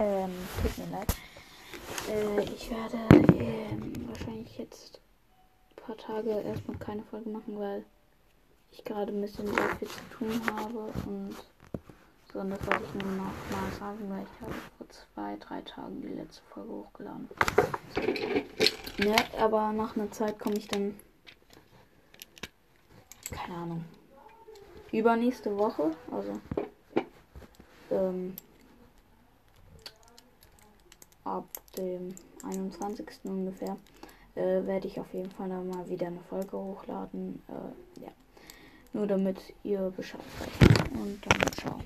Ähm, tut mir leid. Äh, ich werde ähm, wahrscheinlich jetzt ein paar Tage erstmal keine Folge machen, weil ich gerade ein bisschen sehr viel zu tun habe und so, und das wollte ich nur noch mal sagen, weil ich habe vor zwei, drei Tagen die letzte Folge hochgeladen. Ne, aber nach einer Zeit komme ich dann. Keine Ahnung. Übernächste Woche, also. Ähm, ab dem 21. ungefähr äh, werde ich auf jeden Fall dann mal wieder eine Folge hochladen. Äh, ja. Nur damit ihr Bescheid seid. Und dann.